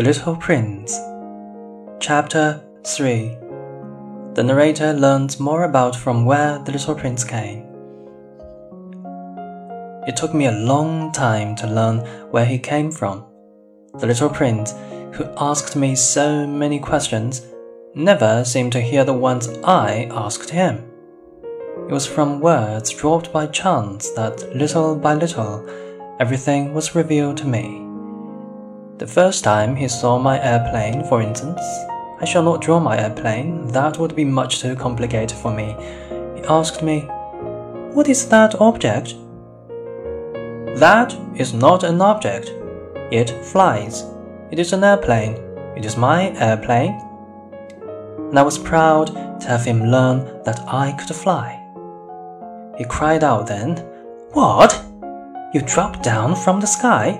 The Little Prince Chapter 3 The narrator learns more about from where the little prince came. It took me a long time to learn where he came from. The little prince, who asked me so many questions, never seemed to hear the ones I asked him. It was from words dropped by chance that little by little everything was revealed to me. The first time he saw my airplane, for instance, I shall not draw my airplane, that would be much too complicated for me. He asked me, What is that object? That is not an object. It flies. It is an airplane. It is my airplane. And I was proud to have him learn that I could fly. He cried out then, What? You dropped down from the sky?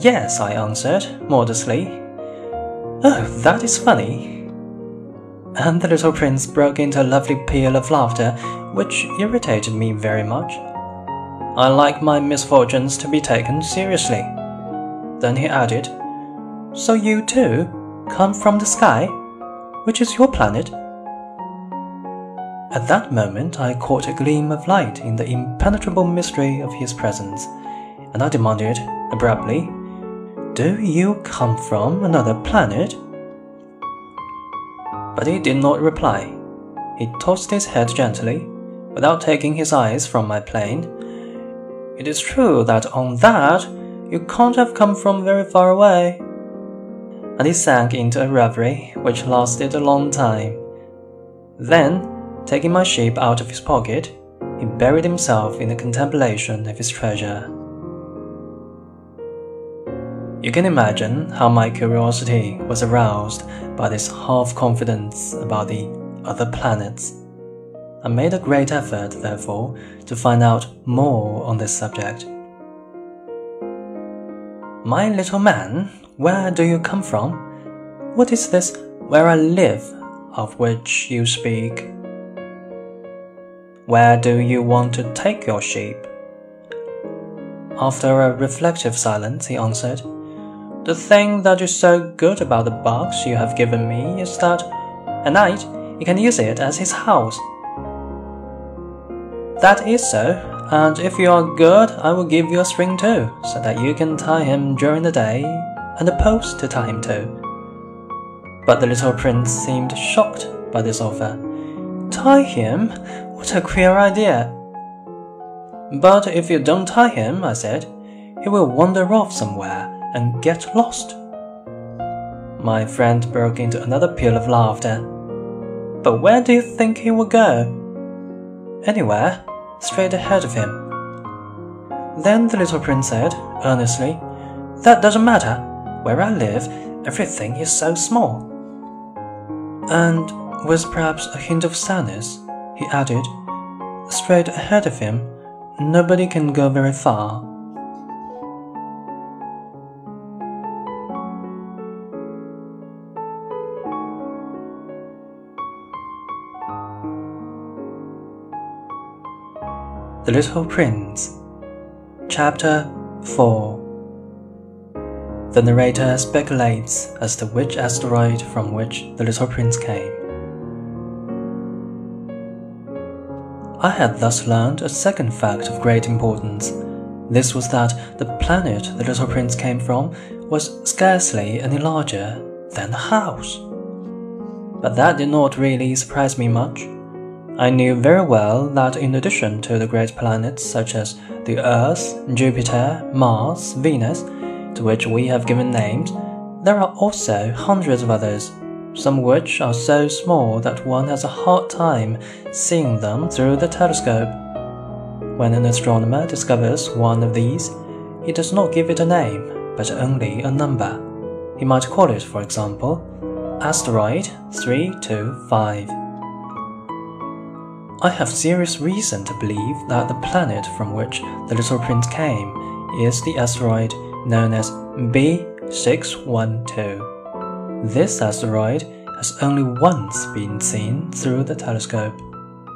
Yes, I answered, modestly. Oh, that is funny. And the little prince broke into a lovely peal of laughter, which irritated me very much. I like my misfortunes to be taken seriously. Then he added, So you too come from the sky? Which is your planet? At that moment, I caught a gleam of light in the impenetrable mystery of his presence, and I demanded abruptly, do you come from another planet? But he did not reply. He tossed his head gently, without taking his eyes from my plane. It is true that on that you can't have come from very far away. And he sank into a reverie which lasted a long time. Then, taking my sheep out of his pocket, he buried himself in the contemplation of his treasure. You can imagine how my curiosity was aroused by this half confidence about the other planets. I made a great effort, therefore, to find out more on this subject. My little man, where do you come from? What is this where I live of which you speak? Where do you want to take your sheep? After a reflective silence, he answered, the thing that is so good about the box you have given me is that at night he can use it as his house. That is so, and if you are good, I will give you a string too, so that you can tie him during the day, and a post to tie him to. But the little prince seemed shocked by this offer. Tie him? What a queer idea! But if you don't tie him, I said, he will wander off somewhere and get lost. My friend broke into another peal of laughter. But where do you think he will go? Anywhere, straight ahead of him. Then the little prince said, earnestly, That doesn't matter. Where I live, everything is so small. And with perhaps a hint of sadness, he added, Straight ahead of him, nobody can go very far. The Little Prince, Chapter 4 The narrator speculates as to which asteroid from which the little prince came. I had thus learned a second fact of great importance. This was that the planet the little prince came from was scarcely any larger than a house. But that did not really surprise me much. I knew very well that in addition to the great planets such as the Earth, Jupiter, Mars, Venus, to which we have given names, there are also hundreds of others, some which are so small that one has a hard time seeing them through the telescope. When an astronomer discovers one of these, he does not give it a name, but only a number. He might call it, for example, asteroid 325. I have serious reason to believe that the planet from which the little prince came is the asteroid known as B612. This asteroid has only once been seen through the telescope.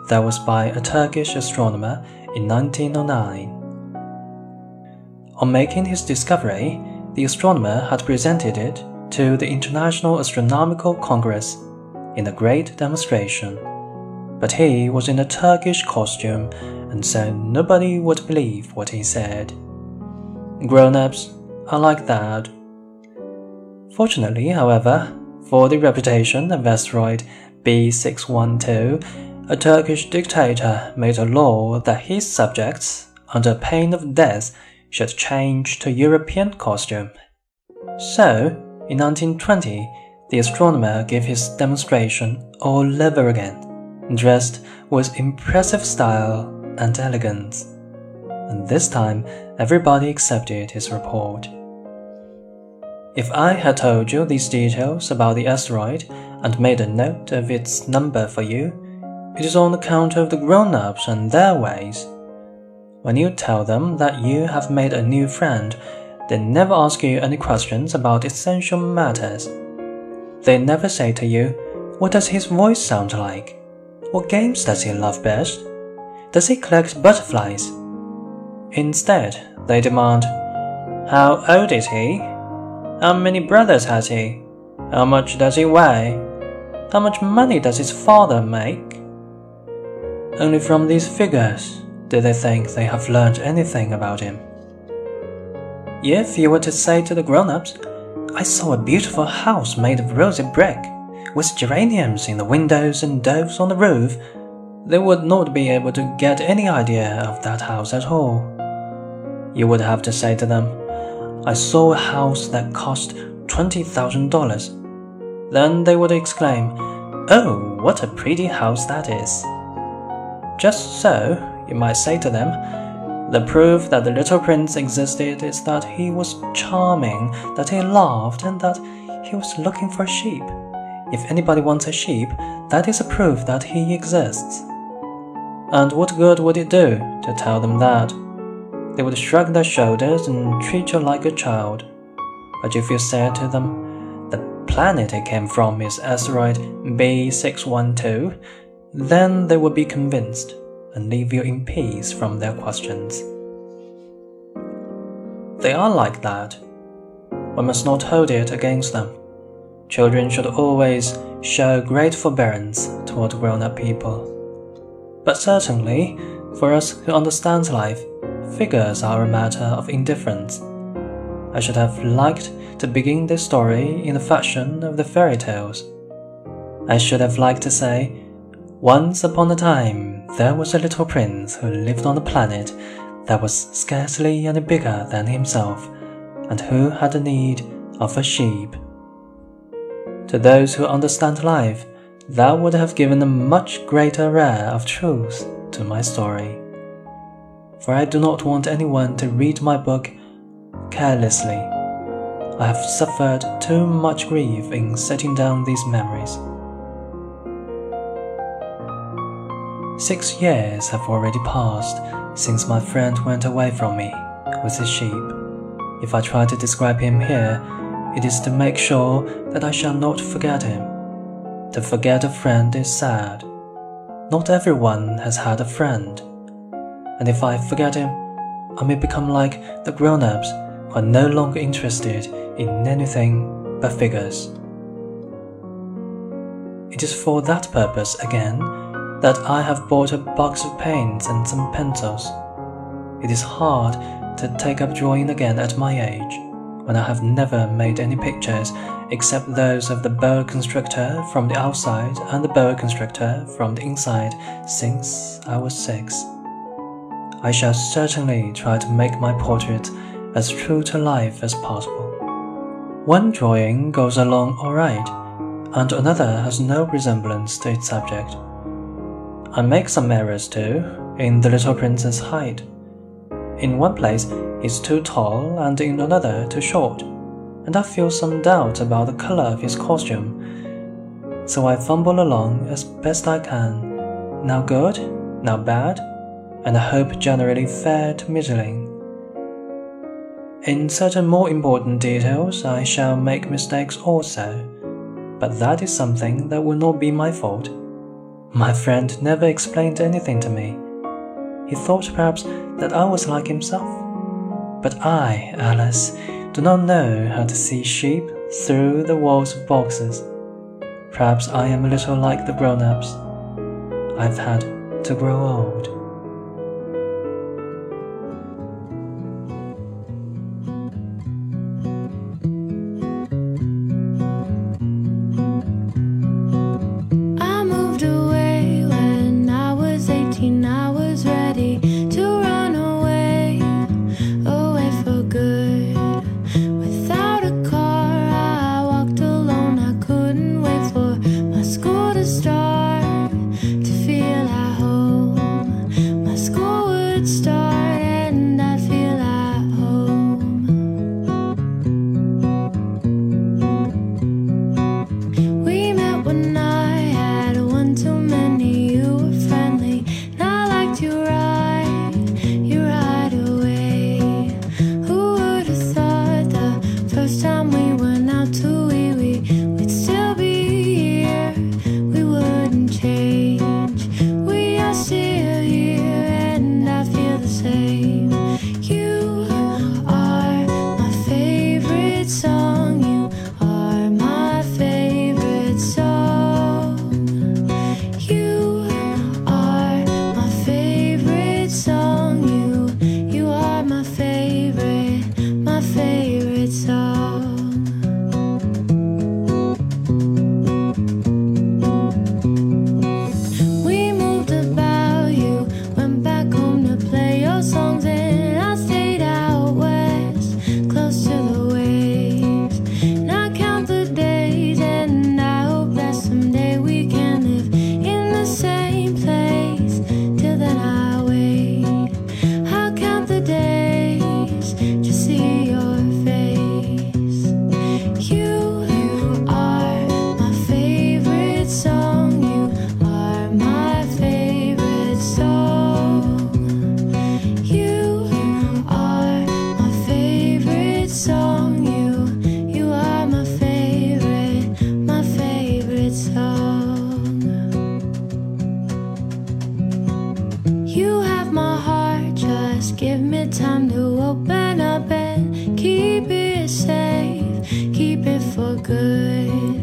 That was by a Turkish astronomer in 1909. On making his discovery, the astronomer had presented it to the International Astronomical Congress in a great demonstration. But he was in a Turkish costume, and so nobody would believe what he said. Grown ups are like that. Fortunately, however, for the reputation of asteroid B612, a Turkish dictator made a law that his subjects, under pain of death, should change to European costume. So, in 1920, the astronomer gave his demonstration all over again, dressed with impressive style and elegance. And this time, everybody accepted his report. If I had told you these details about the asteroid and made a note of its number for you, it is on account of the grown ups and their ways. When you tell them that you have made a new friend, they never ask you any questions about essential matters. They never say to you, What does his voice sound like? What games does he love best? Does he collect butterflies? Instead, they demand, How old is he? How many brothers has he? How much does he weigh? How much money does his father make? Only from these figures do they think they have learned anything about him. If you were to say to the grown ups, I saw a beautiful house made of rosy brick, with geraniums in the windows and doves on the roof, they would not be able to get any idea of that house at all. You would have to say to them, I saw a house that cost $20,000. Then they would exclaim, Oh, what a pretty house that is. Just so, you might say to them, the proof that the little prince existed is that he was charming, that he laughed, and that he was looking for sheep. If anybody wants a sheep, that is a proof that he exists. And what good would it do to tell them that? They would shrug their shoulders and treat you like a child. But if you said to them, the planet it came from is asteroid B612, then they would be convinced and leave you in peace from their questions. They are like that. We must not hold it against them. Children should always show great forbearance toward grown up people. But certainly, for us who understand life, figures are a matter of indifference. I should have liked to begin this story in the fashion of the fairy tales. I should have liked to say, Once upon a time, there was a little prince who lived on a planet that was scarcely any bigger than himself, and who had the need of a sheep. To those who understand life, that would have given a much greater rare of truth to my story for I do not want anyone to read my book carelessly. I have suffered too much grief in setting down these memories. Six years have already passed since my friend went away from me with his sheep. If I try to describe him here, it is to make sure that I shall not forget him. To forget a friend is sad. Not everyone has had a friend and if I forget him, I may become like the grown ups who are no longer interested in anything but figures. It is for that purpose, again, that I have bought a box of paints and some pencils. It is hard to take up drawing again at my age, when I have never made any pictures except those of the boa constrictor from the outside and the boa constrictor from the inside since I was six. I shall certainly try to make my portrait as true to life as possible. One drawing goes along alright, and another has no resemblance to its subject. I make some errors too, in the little prince's height. In one place, he's too tall, and in another, too short, and I feel some doubt about the color of his costume. So I fumble along as best I can, now good, now bad, and I hope generally fair to middling. In certain more important details, I shall make mistakes also, but that is something that will not be my fault. My friend never explained anything to me. He thought perhaps that I was like himself. But I, Alice, do not know how to see sheep through the walls of boxes. Perhaps I am a little like the grown ups. I've had to grow old. for good.